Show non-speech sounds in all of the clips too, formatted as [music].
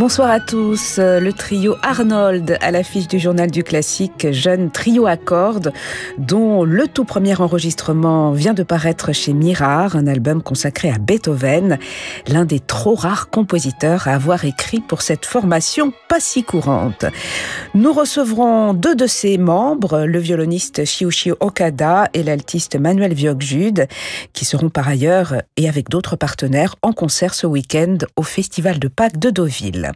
Bonsoir à tous. Le trio Arnold à l'affiche du journal du classique, jeune trio à cordes, dont le tout premier enregistrement vient de paraître chez Mirard, un album consacré à Beethoven, l'un des trop rares compositeurs à avoir écrit pour cette formation pas si courante. Nous recevrons deux de ses membres, le violoniste Shiushi Okada et l'altiste Manuel Viogjude, qui seront par ailleurs, et avec d'autres partenaires, en concert ce week-end au Festival de Pâques de Deauville.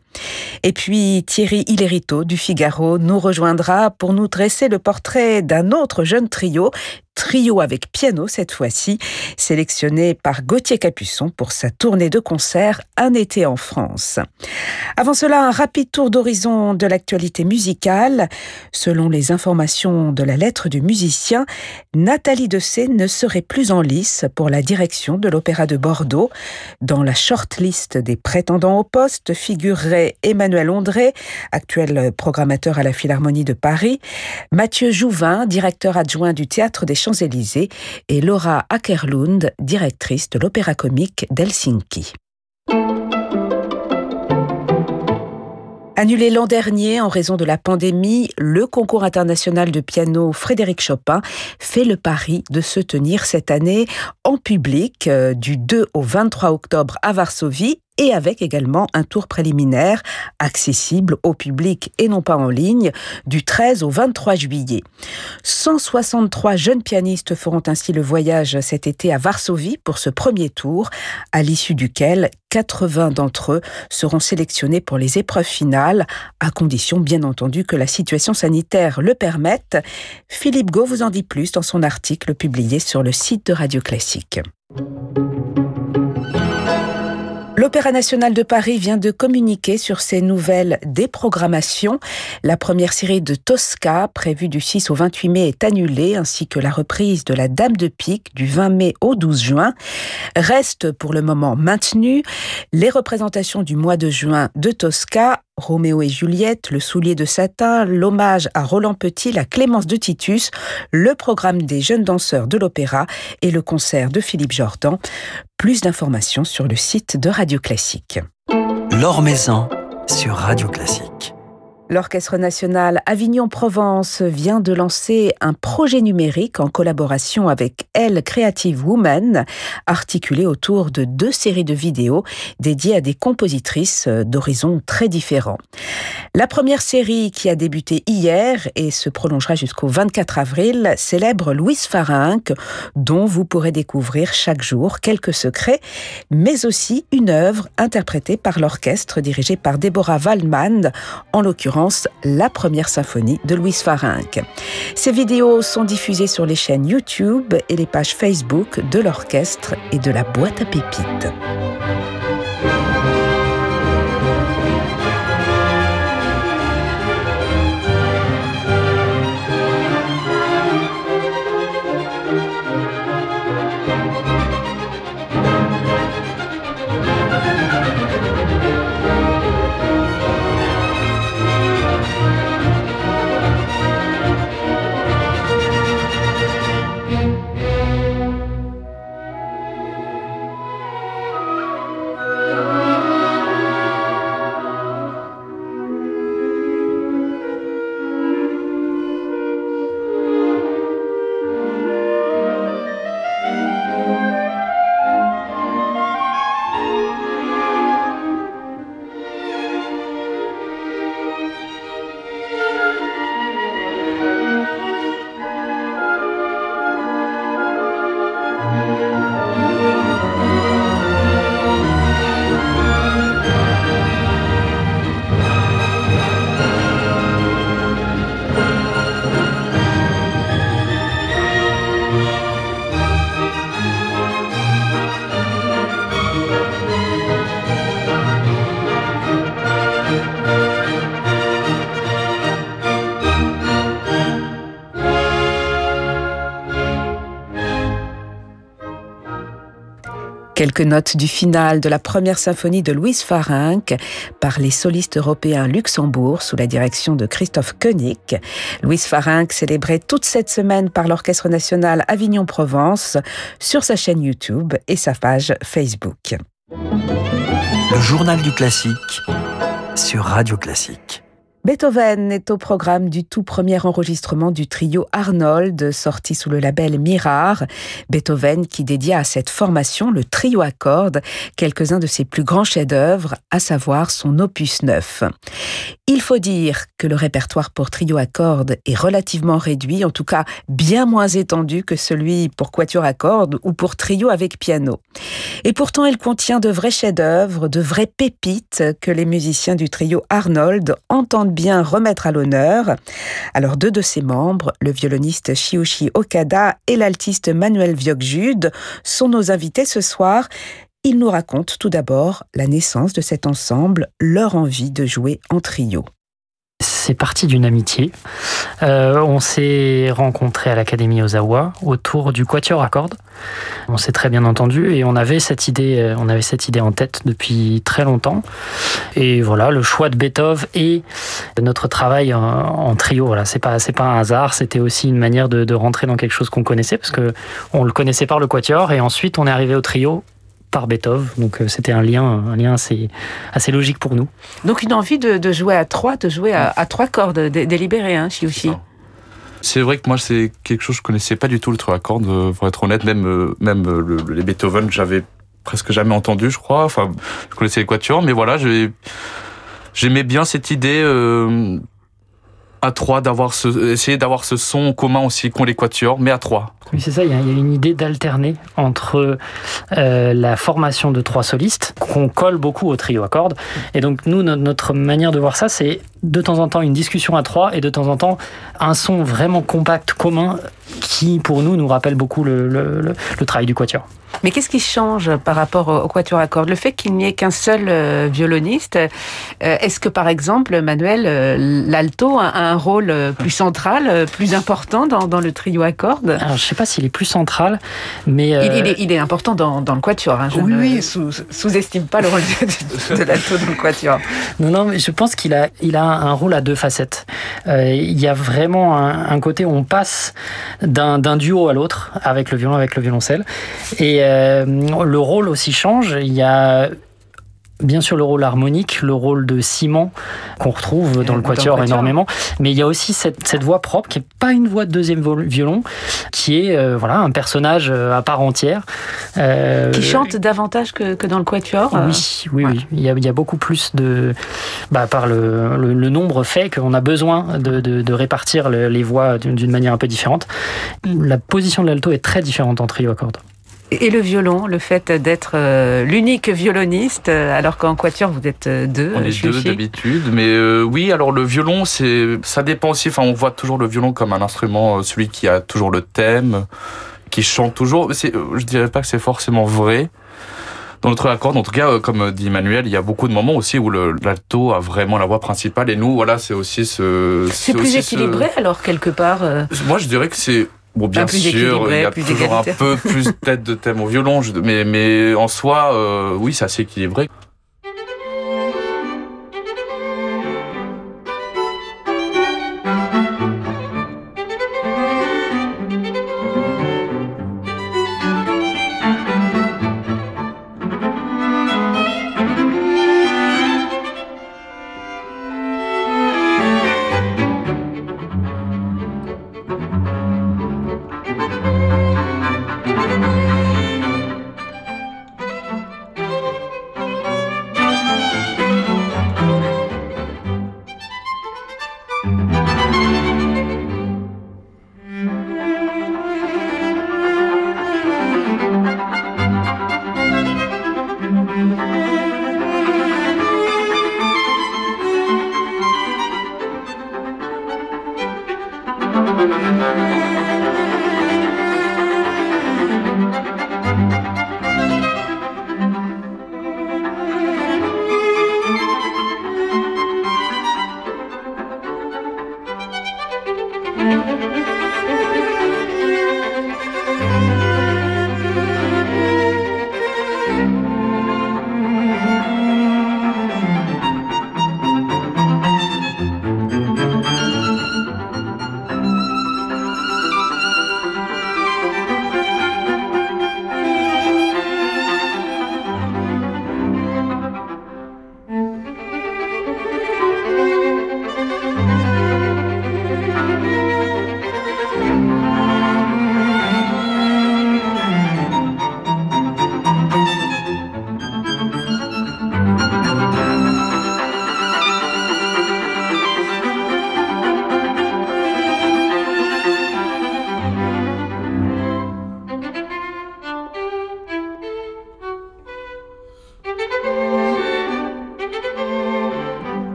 Et puis Thierry Hillerito du Figaro nous rejoindra pour nous dresser le portrait d'un autre jeune trio, trio avec piano cette fois-ci, sélectionné par Gauthier Capuçon pour sa tournée de concert Un été en France. Avant cela, un rapide tour d'horizon de l'actualité musicale. Selon les informations de la lettre du musicien, Nathalie Dessay ne serait plus en lice pour la direction de l'Opéra de Bordeaux. Dans la shortlist des prétendants au poste figurerait Emmanuel Ondré, actuel programmateur à la Philharmonie de Paris, Mathieu Jouvin, directeur adjoint du Théâtre des Champs-Élysées, et Laura Ackerlund, directrice de l'Opéra comique d'Helsinki. Annulé l'an dernier en raison de la pandémie, le concours international de piano Frédéric Chopin fait le pari de se tenir cette année en public euh, du 2 au 23 octobre à Varsovie et avec également un tour préliminaire accessible au public et non pas en ligne du 13 au 23 juillet. 163 jeunes pianistes feront ainsi le voyage cet été à Varsovie pour ce premier tour, à l'issue duquel 80 d'entre eux seront sélectionnés pour les épreuves finales, à condition bien entendu que la situation sanitaire le permette. Philippe Gau vous en dit plus dans son article publié sur le site de Radio Classique. L'Opéra national de Paris vient de communiquer sur ses nouvelles déprogrammations. La première série de Tosca, prévue du 6 au 28 mai, est annulée, ainsi que la reprise de La Dame de Pique du 20 mai au 12 juin. Reste pour le moment maintenu les représentations du mois de juin de Tosca Roméo et Juliette, Le soulier de satin, l'hommage à Roland Petit, la Clémence de Titus, le programme des jeunes danseurs de l'opéra et le concert de Philippe Jordan. Plus d'informations sur le site de Radio Classique. L'Or sur Radio Classique. L'Orchestre national Avignon-Provence vient de lancer un projet numérique en collaboration avec Elle Creative Woman, articulé autour de deux séries de vidéos dédiées à des compositrices d'horizons très différents. La première série, qui a débuté hier et se prolongera jusqu'au 24 avril, célèbre Louise Farinck, dont vous pourrez découvrir chaque jour quelques secrets, mais aussi une œuvre interprétée par l'orchestre dirigé par Deborah Waldman, en l'occurrence la première symphonie de Louise Farinck. Ces vidéos sont diffusées sur les chaînes YouTube et les pages Facebook de l'orchestre et de la boîte à pépites. Quelques notes du final de la première symphonie de Louise Farinck par les solistes européens Luxembourg sous la direction de Christophe Koenig. Louise Farinck célébrée toute cette semaine par l'Orchestre national Avignon-Provence sur sa chaîne YouTube et sa page Facebook. Le journal du classique sur Radio Classique. Beethoven est au programme du tout premier enregistrement du trio Arnold, sorti sous le label Mirar. Beethoven qui dédia à cette formation le trio à cordes quelques-uns de ses plus grands chefs-d'œuvre, à savoir son opus 9. Il faut dire que le répertoire pour trio à cordes est relativement réduit, en tout cas bien moins étendu que celui pour quatuor à cordes ou pour trio avec piano. Et pourtant, il contient de vrais chefs-d'œuvre, de vraies pépites que les musiciens du trio Arnold entendent bien remettre à l'honneur. Alors deux de ses membres, le violoniste Shiushi Okada et l'altiste Manuel Viogjude, sont nos invités ce soir. Ils nous racontent tout d'abord la naissance de cet ensemble, leur envie de jouer en trio c'est parti d'une amitié. Euh, on s'est rencontrés à l'Académie Ozawa autour du quatuor à cordes. On s'est très bien entendu et on avait cette idée, euh, on avait cette idée en tête depuis très longtemps. Et voilà, le choix de Beethoven et notre travail en, trio, voilà, c'est pas pas un hasard. C'était aussi une manière de, de rentrer dans quelque chose qu'on connaissait parce que on le connaissait par le quatuor et ensuite on est arrivé au trio par Beethoven. Donc euh, c'était un lien, un lien assez, assez logique pour nous. Donc une envie de, jouer à trois, de jouer à, trois cordes délibérées, hein, Shiushi. C'est vrai que moi, c'est quelque chose que je connaissais pas du tout le trois cordes, euh, pour être honnête. Même, euh, même les Beethoven, j'avais presque jamais entendu, je crois. Enfin, je connaissais les quatuors, mais voilà, j'aimais bien cette idée à trois d'avoir ce, essayer d'avoir ce son commun aussi qu'ont les quatuors, mais à trois. Oui, c'est ça. Il y, a, une idée d'alterner entre euh, la formation de trois solistes qu'on colle beaucoup au trio à cordes. Et donc nous, notre manière de voir ça, c'est de temps en temps une discussion à trois et de temps en temps un son vraiment compact commun qui, pour nous, nous rappelle beaucoup le, le travail du quatuor. Mais qu'est-ce qui change par rapport au quatuor à cordes? Le fait qu'il n'y ait qu'un seul euh, violoniste, euh, est-ce que par exemple, Manuel, euh, l'alto a un rôle plus central, plus important dans, le trio à cordes? Alors, je ne sais pas s'il est plus central, mais... Il, est, important dans, le quatuor. Hein. Je ne sous-estime pas le rôle de, l'alto dans le quatuor. [laughs] Non, non, mais je pense qu'il a, il a un rôle à deux facettes. il y a vraiment un, un côté où on passe d'un duo à l'autre, avec le violon, avec le violoncelle. Et euh, le rôle aussi change. Il y a bien sûr le rôle harmonique, le rôle de ciment qu'on retrouve dans le quatuor énormément, mais il y a aussi cette, voix propre qui est pas une voix de deuxième violon, qui est euh, voilà un personnage euh, à part entière. qui chante davantage que, dans le quatuor. Oui, oui, oui. Il y, a, beaucoup plus de, bah, par le, nombre fait qu'on a besoin de, répartir les voix d'une manière un peu différente. La position de l'alto est très différente en trio à cordes. Et le violon, le fait d'être euh, l'unique violoniste, euh, alors qu'en quatuor vous êtes euh, deux. On est deux d'habitude, mais oui. Alors le violon, c'est, ça dépend aussi. Enfin, on voit toujours le violon comme un instrument, celui qui a toujours le thème, qui chante toujours. je dirais pas que c'est forcément vrai dans notre accord. En tout cas, comme dit Emmanuel, il y a beaucoup de moments aussi où l'alto a vraiment la voix principale et nous, voilà, c'est aussi ce. C'est plus équilibré alors quelque part. Moi, je dirais que c'est Bon, bien sûr, il y a toujours un peu plus tête de thème au violon, mais, mais en soi, euh, oui, c'est assez équilibré.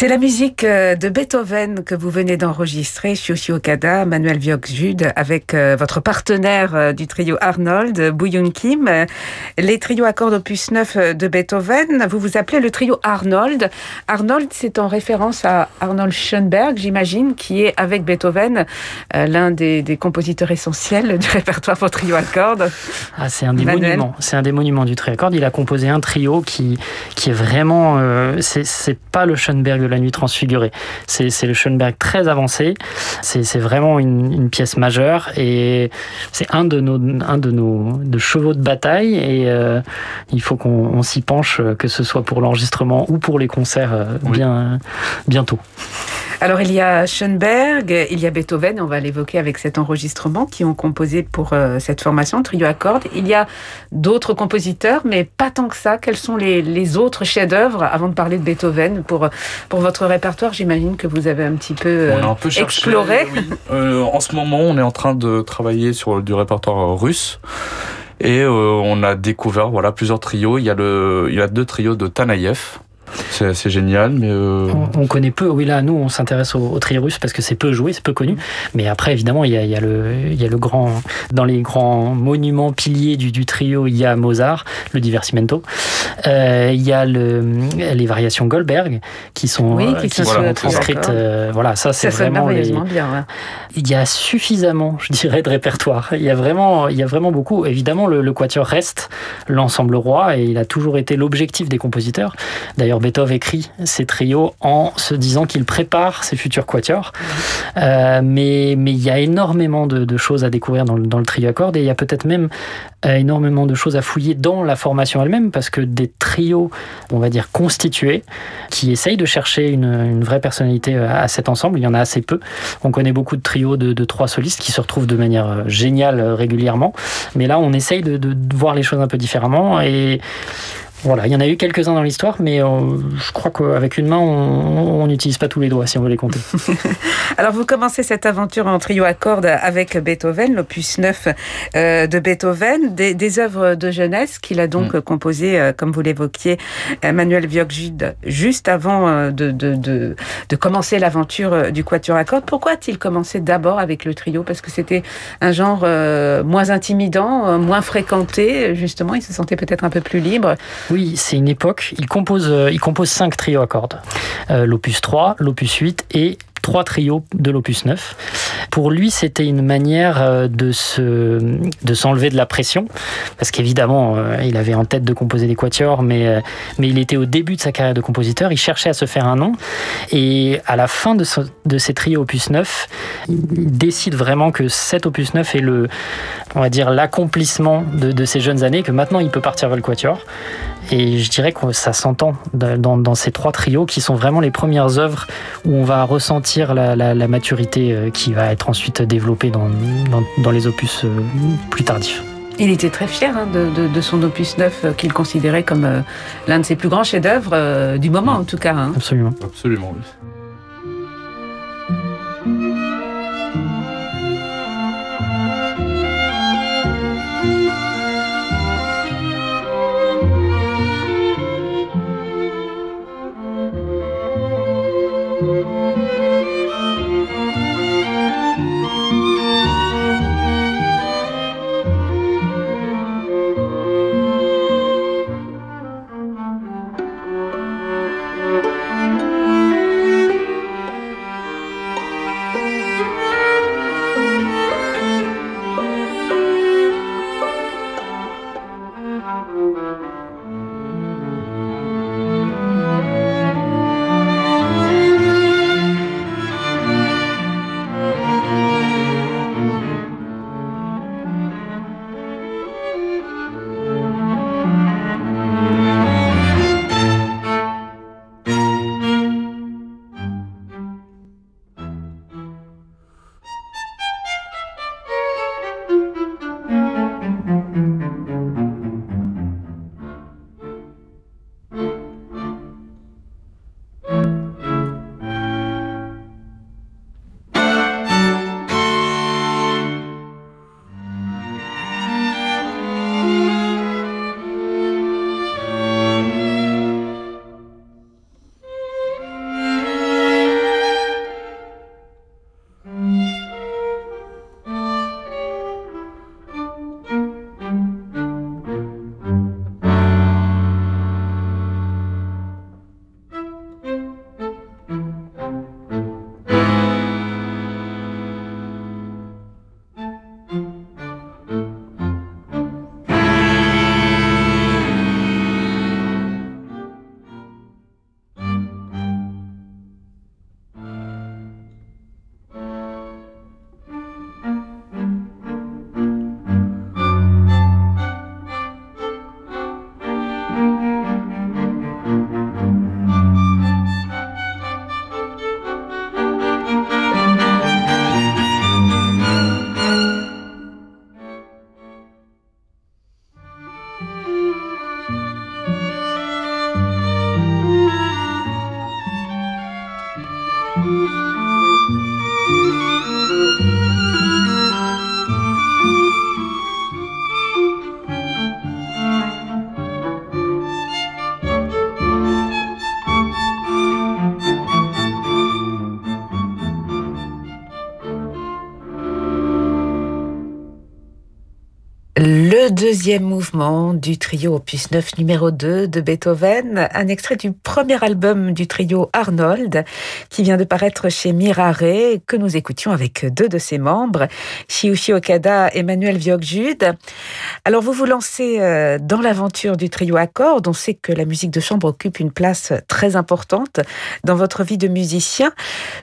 C'est la musique euh, de Beethoven que vous venez d'enregistrer, Shioshi Okada, Manuel Viok-Jude, avec euh, votre partenaire euh, du trio Arnold, Bouyoun Kim. Les trios à cordes opus 9 de Beethoven, vous vous appelez le trio Arnold. Arnold, c'est en référence à Arnold Schoenberg, j'imagine, qui est avec Beethoven l'un des, compositeurs essentiels du répertoire pour trio à cordes. Ah, c'est un des monuments. C'est un des monuments du trio à cordes. Il a composé un trio qui, qui est vraiment, c'est pas le Schoenberg la nuit transfigurée. C'est le Schoenberg très avancé. C'est vraiment une, pièce majeure et c'est un de nos, un de nos de chevaux de bataille et euh, il faut qu'on s'y penche, que ce soit pour l'enregistrement ou pour les concerts euh, bien, bientôt. Alors il y a Schoenberg, il y a Beethoven, on va l'évoquer avec cet enregistrement, qui ont composé pour euh, cette formation, trio à cordes. Il y a d'autres compositeurs, mais pas tant que ça. Quels sont les, autres chefs-d'œuvre avant de parler de Beethoven pour, pour votre répertoire J'imagine que vous avez un petit peu, euh, un peu exploré. Euh, en ce moment, on est en train de travailler sur du répertoire russe. Et on a découvert voilà plusieurs trios. Il y a le, il y a deux trios de Tanaïev, c'est assez génial, mais euh, on, connaît peu. Oui, là, nous, on s'intéresse au, trio russe parce que c'est peu joué, c'est peu connu. Mais après, évidemment, il y a, le, il y a le grand, dans les grands monuments piliers du, du trio, il y a Mozart, le Divertimento. Euh, il y a le, les variations Goldberg qui sont, oui, qui, sont transcrites. Euh, voilà, ça, c'est vraiment les... bien. Il y a suffisamment, je dirais, de répertoire. Il y a vraiment, il y a vraiment beaucoup. Évidemment, le, le quatuor reste l'ensemble roi et il a toujours été l'objectif des compositeurs. D'ailleurs, Beethoven écrit ces trios en se disant qu'il prépare ses futurs quatuors. Euh, mais, mais il y a énormément de, choses à découvrir dans le, dans le trio à cordes et il y a peut-être même euh, énormément de choses à fouiller dans la formation elle-même parce que des trios, on va dire constitués, qui essayent de chercher une, une, vraie personnalité euh, à cet ensemble, il y en a assez peu. On connaît beaucoup de trios de, de trois solistes qui se retrouvent de manière géniale régulièrement, mais là on essaye de, de voir les choses un peu différemment et voilà, il y en a eu quelques-uns dans l'histoire, mais euh, je crois qu'avec une main, on n'utilise pas tous les doigts si on veut les compter. [laughs] Alors, vous commencez cette aventure en trio à cordes avec Beethoven, l'opus 9 euh, de Beethoven, des, œuvres de jeunesse qu'il a donc mm. composées, euh, comme vous l'évoquiez, Manuel Viogjude, juste avant de, de, de, de commencer l'aventure du quatuor à cordes. Pourquoi a-t-il commencé d'abord avec le trio? Parce que c'était un genre moins intimidant, moins fréquenté, justement, il se sentait peut-être un peu plus libre. Oui, c'est une époque. Il compose, euh, il compose cinq trios à cordes. Euh, l'opus 3, l'opus 8 et trois trios de l'opus 9. Pour lui, c'était une manière euh, de se de s'enlever de la pression, parce qu'évidemment, euh, il avait en tête de composer des quatuors, mais euh, mais il était au début de sa carrière de compositeur, il cherchait à se faire un nom, et à la fin de, ces trios opus 9, il décide vraiment que cet opus 9 est le, on va dire, l'accomplissement de, ces jeunes années, que maintenant il peut partir vers le quatuor. Et je dirais que ça s'entend dans, ces trois trios qui sont vraiment les premières œuvres où on va ressentir la, la, la maturité euh, qui va être ensuite développée dans, dans, dans les opus euh, plus tardifs. Il était très fier hein, de, de, de, son opus 9 euh, qu'il considérait comme l'un de ses plus grands chefs-d'œuvre du moment en tout cas. Hein. Absolument. Absolument, oui. Mouvement du trio opus 9 numéro 2 de Beethoven, un extrait du premier album du trio Arnold qui vient de paraître chez Mirare que nous écoutions avec deux de ses membres, Shiushi Okada et Manuel Viogjude. Alors vous vous lancez euh, dans l'aventure du trio à cordes, on sait que la musique de chambre occupe une place très importante dans votre vie de musicien.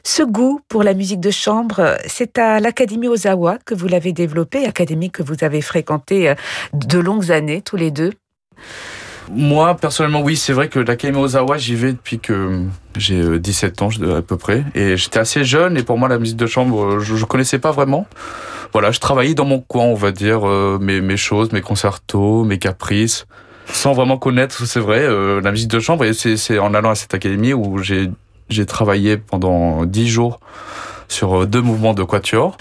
Ce goût pour la musique de chambre, c'est à l'Académie Ozawa que vous l'avez développé, académie que vous avez fréquentée euh, de longues années tous les deux moi, personnellement, oui, c'est vrai que l'Académie Ozawa, j'y vais depuis que j'ai 17 euh, ans à peu près. Et j'étais assez jeune et pour moi, la musique de chambre, je, ne connaissais pas vraiment. Voilà, je travaillais dans mon coin, on va dire, euh, mes, mes choses, mes concertos, mes caprices, sans vraiment connaître, c'est vrai, la musique de chambre. Et c'est en allant à cette académie où j'ai travaillé pendant 10 jours sur euh, deux mouvements de quatuor.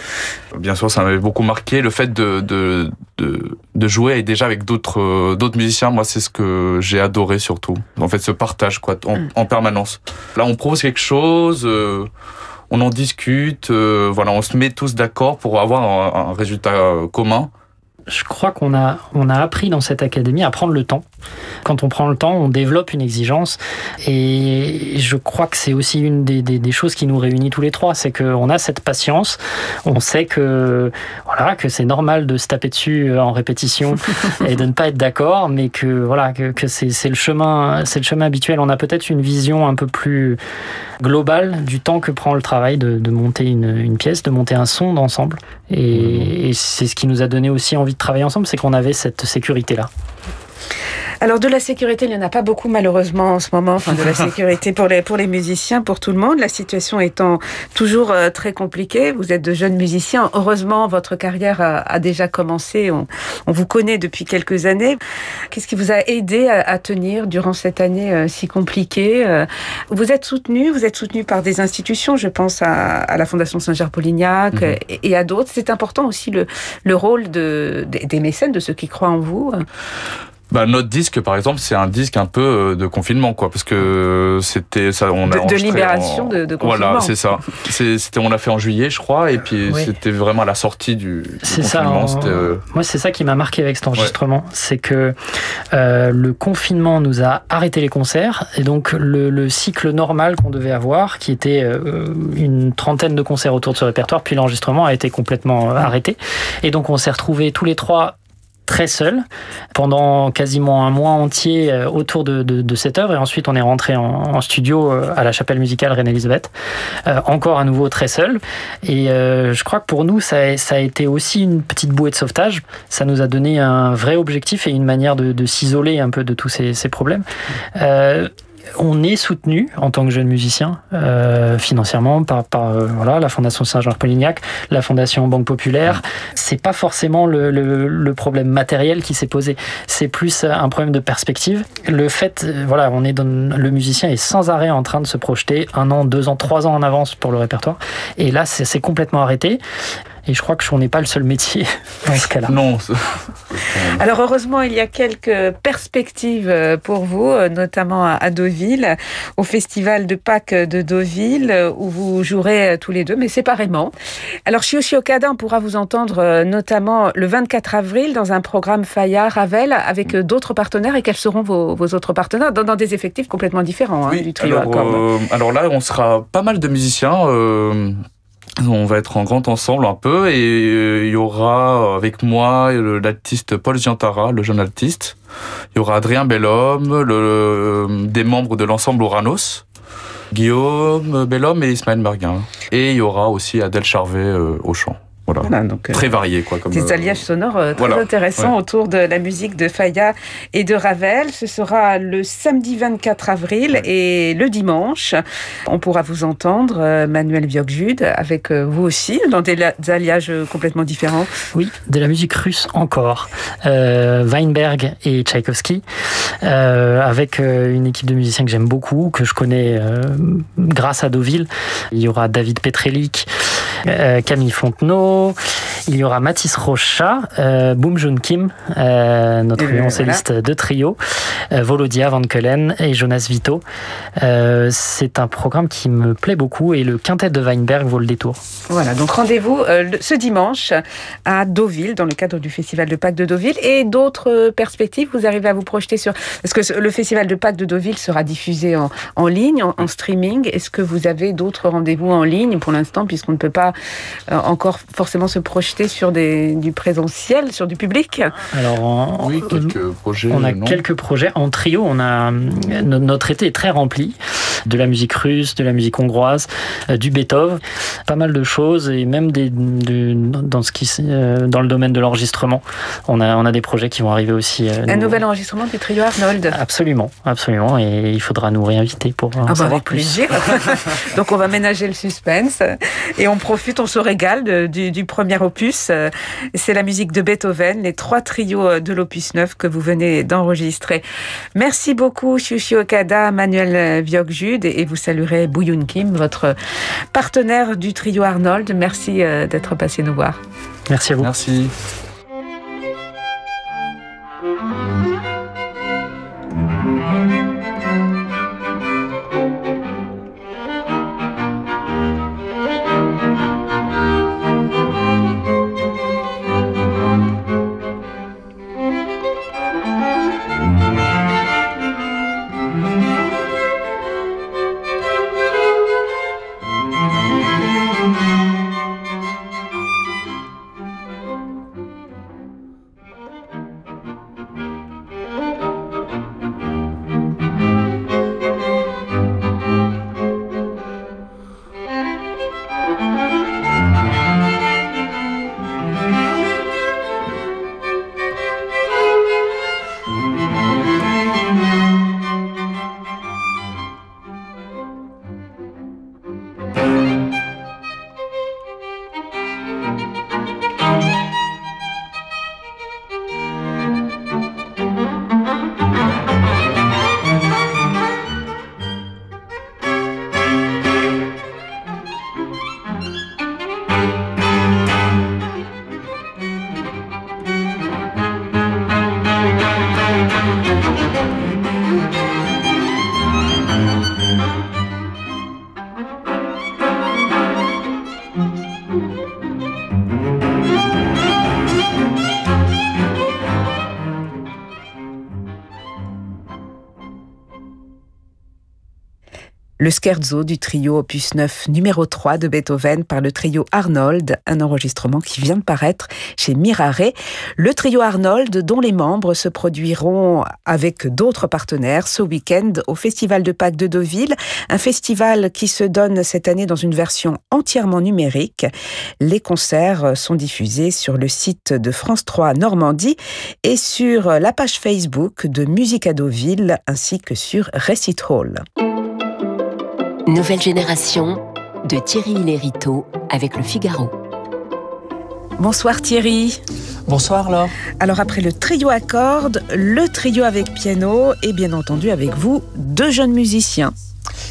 Bien sûr, ça m'avait beaucoup marqué. Le fait de, de, de, de jouer et déjà avec d'autres euh, d'autres musiciens, moi, c'est ce que j'ai adoré surtout. En fait, ce partage quoi, en, mm. en permanence. Là, on propose quelque chose. Euh, on en discute, voilà, on se met tous d'accord pour avoir un résultat commun je crois qu'on a, on a appris dans cette académie à prendre le temps. Quand on prend le temps, on développe une exigence. Et je crois que c'est aussi une des, des, des, choses qui nous réunit tous les trois. C'est qu'on a cette patience. On sait que, voilà, que c'est normal de se taper dessus en répétition [laughs] et de ne pas être d'accord, mais que, voilà, que, que c'est, le chemin, c'est le chemin habituel. On a peut-être une vision un peu plus globale du temps que prend le travail de, de monter une, une, pièce, de monter un son d'ensemble. Et, et c'est ce qui nous a donné aussi envie de travailler ensemble, c'est qu'on avait cette sécurité-là. Alors de la sécurité, il n'y en a pas beaucoup malheureusement en ce moment, enfin de la [laughs] sécurité pour les, pour les musiciens, pour tout le monde, la situation étant toujours euh, très compliquée. Vous êtes de jeunes musiciens, heureusement votre carrière a, déjà commencé, on, vous connaît depuis quelques années. Qu'est-ce qui vous a aidé à, tenir durant cette année euh, si compliquée euh? Vous êtes soutenu, vous êtes soutenu par des institutions, je pense à, la Fondation Saint-Germain-Polignac mhm. et, à d'autres. C'est important aussi le, le rôle de, des mécènes, de ceux qui croient en vous bah, notre disque, par exemple, c'est un disque un peu euh, de confinement, quoi, parce que c'était ça. On a de, de libération de, de, confinement. Voilà, c'est ça. C'était, on l'a fait en juillet, je crois, et puis c'était vraiment la sortie du, confinement. Ça, euh, Moi, c'est ça qui m'a marqué avec cet enregistrement, c'est que euh, le confinement nous a arrêté les concerts, et donc le, le cycle normal qu'on devait avoir, qui était euh, une trentaine de concerts autour de ce répertoire, puis l'enregistrement a été complètement arrêté, et donc on s'est retrouvés tous les trois très seul pendant quasiment un mois entier euh, autour de, de, cette œuvre. Et ensuite on est rentré en, studio euh, à la chapelle musicale Reine-Elisabeth euh, encore à nouveau très seul. Et je crois que pour nous ça a, ça a, été aussi une petite bouée de sauvetage. Ça nous a donné un vrai objectif et une manière de, s'isoler un peu de tous ces problèmes on est soutenu en tant que jeune musicien euh, financièrement par, par euh, voilà, la Fondation Saint-Georges-Polignac, la Fondation Banque Populaire. C'est pas forcément le, le, le problème matériel qui s'est posé, c'est plus un problème de perspective. Le fait, euh, voilà, on est dans, le musicien est sans arrêt en train de se projeter un an, deux ans, trois ans en avance pour le répertoire, et là c'est complètement arrêté. Et je crois que on n'est pas le seul métier [laughs] dans ce cas-là. Non. [laughs] Alors heureusement, il y a quelques perspectives euh, pour vous, euh, notamment à Deauville, au festival de Pâques de Deauville, euh, où vous jouerez tous les deux, mais séparément. Alors Shioshi Okada, on pourra vous entendre notamment le 24 avril dans un programme Fayard Ravel avec d'autres partenaires. Et quels seront vos, vos autres partenaires? Dans, dans, des effectifs complètement différents hein, du trio alors, alors, là, on sera pas mal de musiciens. On va être en grand ensemble un peu et euh, il y aura avec moi l'artiste Paul Giantara, le jeune artiste. Il y aura Adrien Bellhomme, le, des membres de l'ensemble Oranos, Guillaume Bellhomme et Ismaël Merguin. Et il y aura aussi Adèle Charvet euh, au chant. Voilà. donc, euh, très varié quoi. Comme, des alliages sonores euh, très intéressants autour de la musique de Faya et de Ravel. Ce sera le samedi 24 avril et le dimanche. On pourra vous entendre, euh, Manuel Viogjude, avec vous aussi, dans des, alliages complètement différents. Oui, de la musique russe encore. Weinberg et Tchaïkovski, avec une équipe de musiciens que j'aime beaucoup, que je connais grâce à Deauville. Il y aura David Petrelik, Camille Fontenot, Il y aura Mathis Rocha, euh, Boom Joon Kim, euh, notre Et violoncelliste de trio, euh, Volodia Van Keulen et Jonas Vito. Euh, c'est un programme qui me plaît beaucoup et le quintet de Weinberg vaut le détour. Voilà, donc rendez-vous euh, ce dimanche à Deauville, dans le cadre du Festival de Pâques de Deauville. Et d'autres euh, perspectives, vous arrivez à vous projeter sur... Est-ce que le Festival de Pâques de Deauville sera diffusé en, en ligne, en, en streaming? Est-ce que vous avez d'autres rendez-vous en ligne pour l'instant, puisqu'on ne peut pas euh, encore forcément se projeter sur des, du présentiel, sur du public Alors, en- Oui, quelques projets. On a non quelques projets en trio. On a no- notre été est très rempli de la musique russe, de la musique hongroise, euh, du Beethoven, pas mal de choses et même des, de- dans ce qui s- euh, dans le domaine de l'enregistrement. On a on a des projets qui vont arriver aussi. euh, Un nouvel enregistrement du trio Arnold Absolument, absolument. Et il faudra nous réinviter pour en Ah bah savoir avec plus. plaisir. [laughs] Donc on va ménager le suspense et on profite, on se régale de- du, du premier opus. Euh, C'est la musique de Beethoven, les trois trios euh, de l'opus 9 que vous venez d'enregistrer. Merci beaucoup Shushi Okada, Manuel Viog-Jude et vous saluerez Bouyoun Kim, votre partenaire du trio Arnold. Merci euh, d'être passé nous voir. Merci à vous. Merci. Le scherzo du trio opus 9 numéro 3 de Beethoven par le trio Arnold, un enregistrement qui vient de paraître chez Mirare. Le trio Arnold dont les membres se produiront avec d'autres partenaires ce week-end au Festival de Pâques de Deauville, un festival qui se donne cette année dans une version entièrement numérique. Les concerts sont diffusés sur le site de France 3 Normandie et sur la page Facebook de Musique à Deauville ainsi que sur Recit Hall. Nouvelle génération de Thierry Lériteau avec le Figaro. Bonsoir Thierry. Bonsoir Laure. Alors après le trio à cordes, le trio avec piano et bien entendu avec vous, deux jeunes musiciens.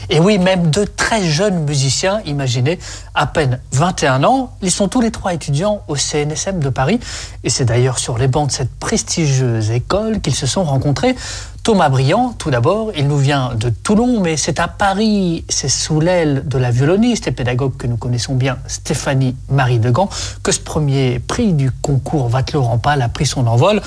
Et oui, même deux très jeunes musiciens, imaginez, à peine 21 ans, ils sont tous les trois étudiants au CNSM de Paris. Et c'est d'ailleurs sur les bancs de cette prestigieuse école qu'ils se sont rencontrés. Thomas Briand, tout d'abord, il nous vient de Toulon, mais c'est à Paris, c'est sous l'aile de la violoniste et pédagogue que nous connaissons bien, Stéphanie Marie Degand, que ce premier prix du concours Vatelot-Rampal a pris son envol.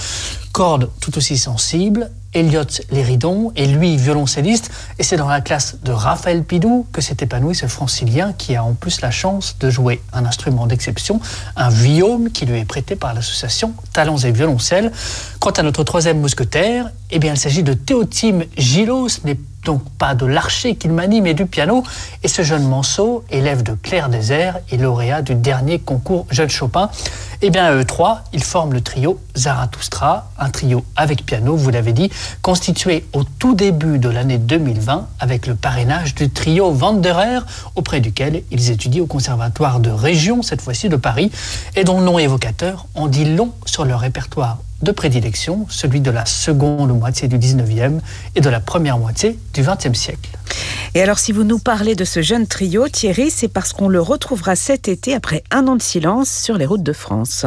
Corde tout aussi sensible, Elliot Léridon et lui violoncelliste. Et c'est dans la classe de Raphaël Pidou que s'est épanoui ce francilien qui a en plus la chance de jouer un instrument d'exception, un viome qui lui est prêté par l'association Talents et Violoncelles. Quant à notre troisième mousquetaire, eh bien il s'agit de Théotime Gillot. Ce n'est donc pas de l'archer qu'il manie, mais du piano. Et ce jeune manceau, élève de Claire Désert et lauréat du dernier concours Jeune Chopin, eh bien, eux trois, ils forment le trio Zarathustra, un trio avec piano, vous l'avez dit, constitué au tout début de l'année 2020 avec le parrainage du trio Wanderer, auprès duquel ils étudient au Conservatoire de Région, cette fois-ci de Paris, et dont le nom évocateur en dit long sur leur répertoire de prédilection, celui de la seconde moitié du 19e et de la première moitié du 20e siècle. Et alors, si vous nous parlez de ce jeune trio, Thierry, c'est parce qu'on le retrouvera cet été après un an de silence sur les routes de France.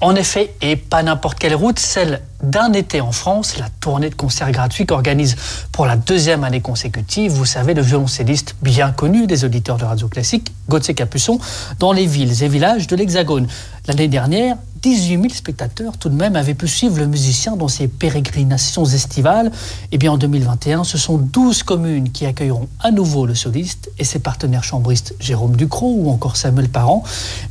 En effet, et pas n'importe quelle route, celle d'un été en France, la tournée de concerts gratuits qu'organise pour la deuxième année consécutive, vous savez, le violoncelliste bien connu des auditeurs de radio classique, Gauthier Capuçon, dans les villes et villages de l'Hexagone. L'année dernière, 18 000 spectateurs tout de même avaient pu suivre le musicien dans ses pérégrinations estivales. Et eh bien en 2021, ce sont 12 communes qui accueilleront à nouveau le soliste et ses partenaires chambristes Jérôme Ducrot ou encore Samuel Parent.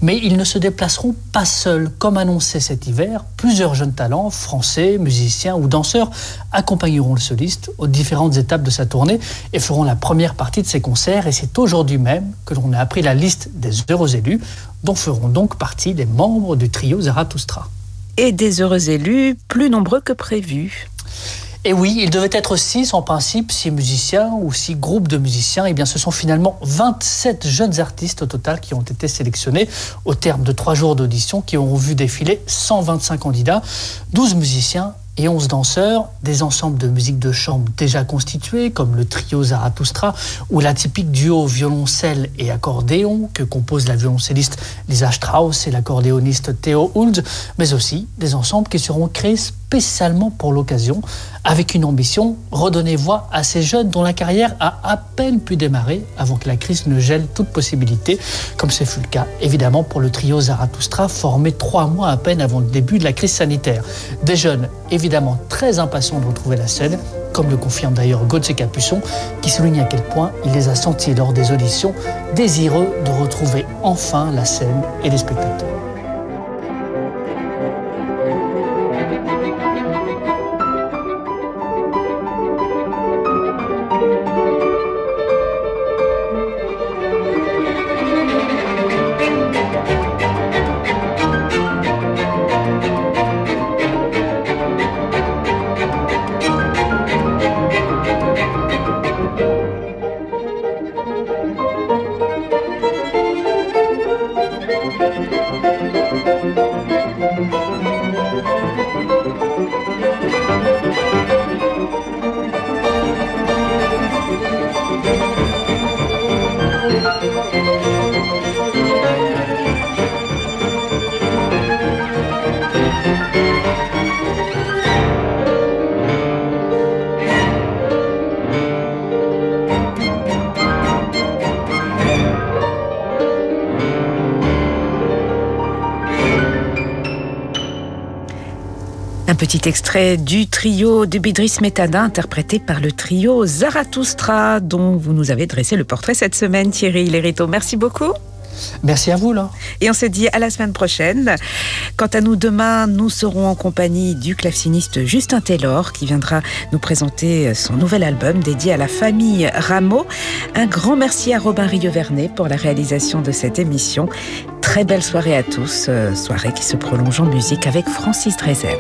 Mais ils ne se déplaceront pas seuls. Comme annoncé cet hiver, plusieurs jeunes talents, français, musiciens ou danseurs, accompagneront le soliste aux différentes étapes de sa tournée et feront la première partie de ses concerts. Et c'est aujourd'hui même que l'on a appris la liste des heureux élus dont feront donc partie les membres du trio Zarathustra. Et des heureux élus plus nombreux que prévu. Et oui, il devait être six en principe, six musiciens ou six groupes de musiciens. Et eh bien, ce sont finalement 27 jeunes artistes au total qui ont été sélectionnés au terme de trois jours d'audition qui ont vu défiler 125 candidats, 12 musiciens et 11 danseurs, des ensembles de musique de chambre déjà constitués, comme le trio Zarathustra ou l'atypique duo violoncelle et accordéon que compose la violoncelliste Lisa Strauss et l'accordéoniste Theo Huld, mais aussi des ensembles qui seront créés spécialement pour l'occasion, avec une ambition, redonner voix à ces jeunes dont la carrière a à peine pu démarrer avant que la crise ne gèle toute possibilité, comme ce fut le cas évidemment pour le trio Zarathustra, formé trois mois à peine avant le début de la crise sanitaire. Des jeunes évidemment très impatients de retrouver la scène, comme le confirme d'ailleurs Gauthier Capuçon, qui souligne à quel point il les a sentis lors des auditions, désireux de retrouver enfin la scène et les spectateurs. Un petit extrait du trio de Bidris Métada interprété par le trio Zarathustra dont vous nous avez dressé le portrait cette semaine Thierry Lérito. Merci beaucoup. Merci à vous, là. Et on se dit à la semaine prochaine. Quant à nous, demain, nous serons en compagnie du claveciniste Justin Taylor qui viendra nous présenter son nouvel album dédié à la famille Rameau. Un grand merci à Robin Rieux-Vernet pour la réalisation de cette émission. Très belle soirée à tous, euh, soirée qui se prolonge en musique avec Francis Drezel.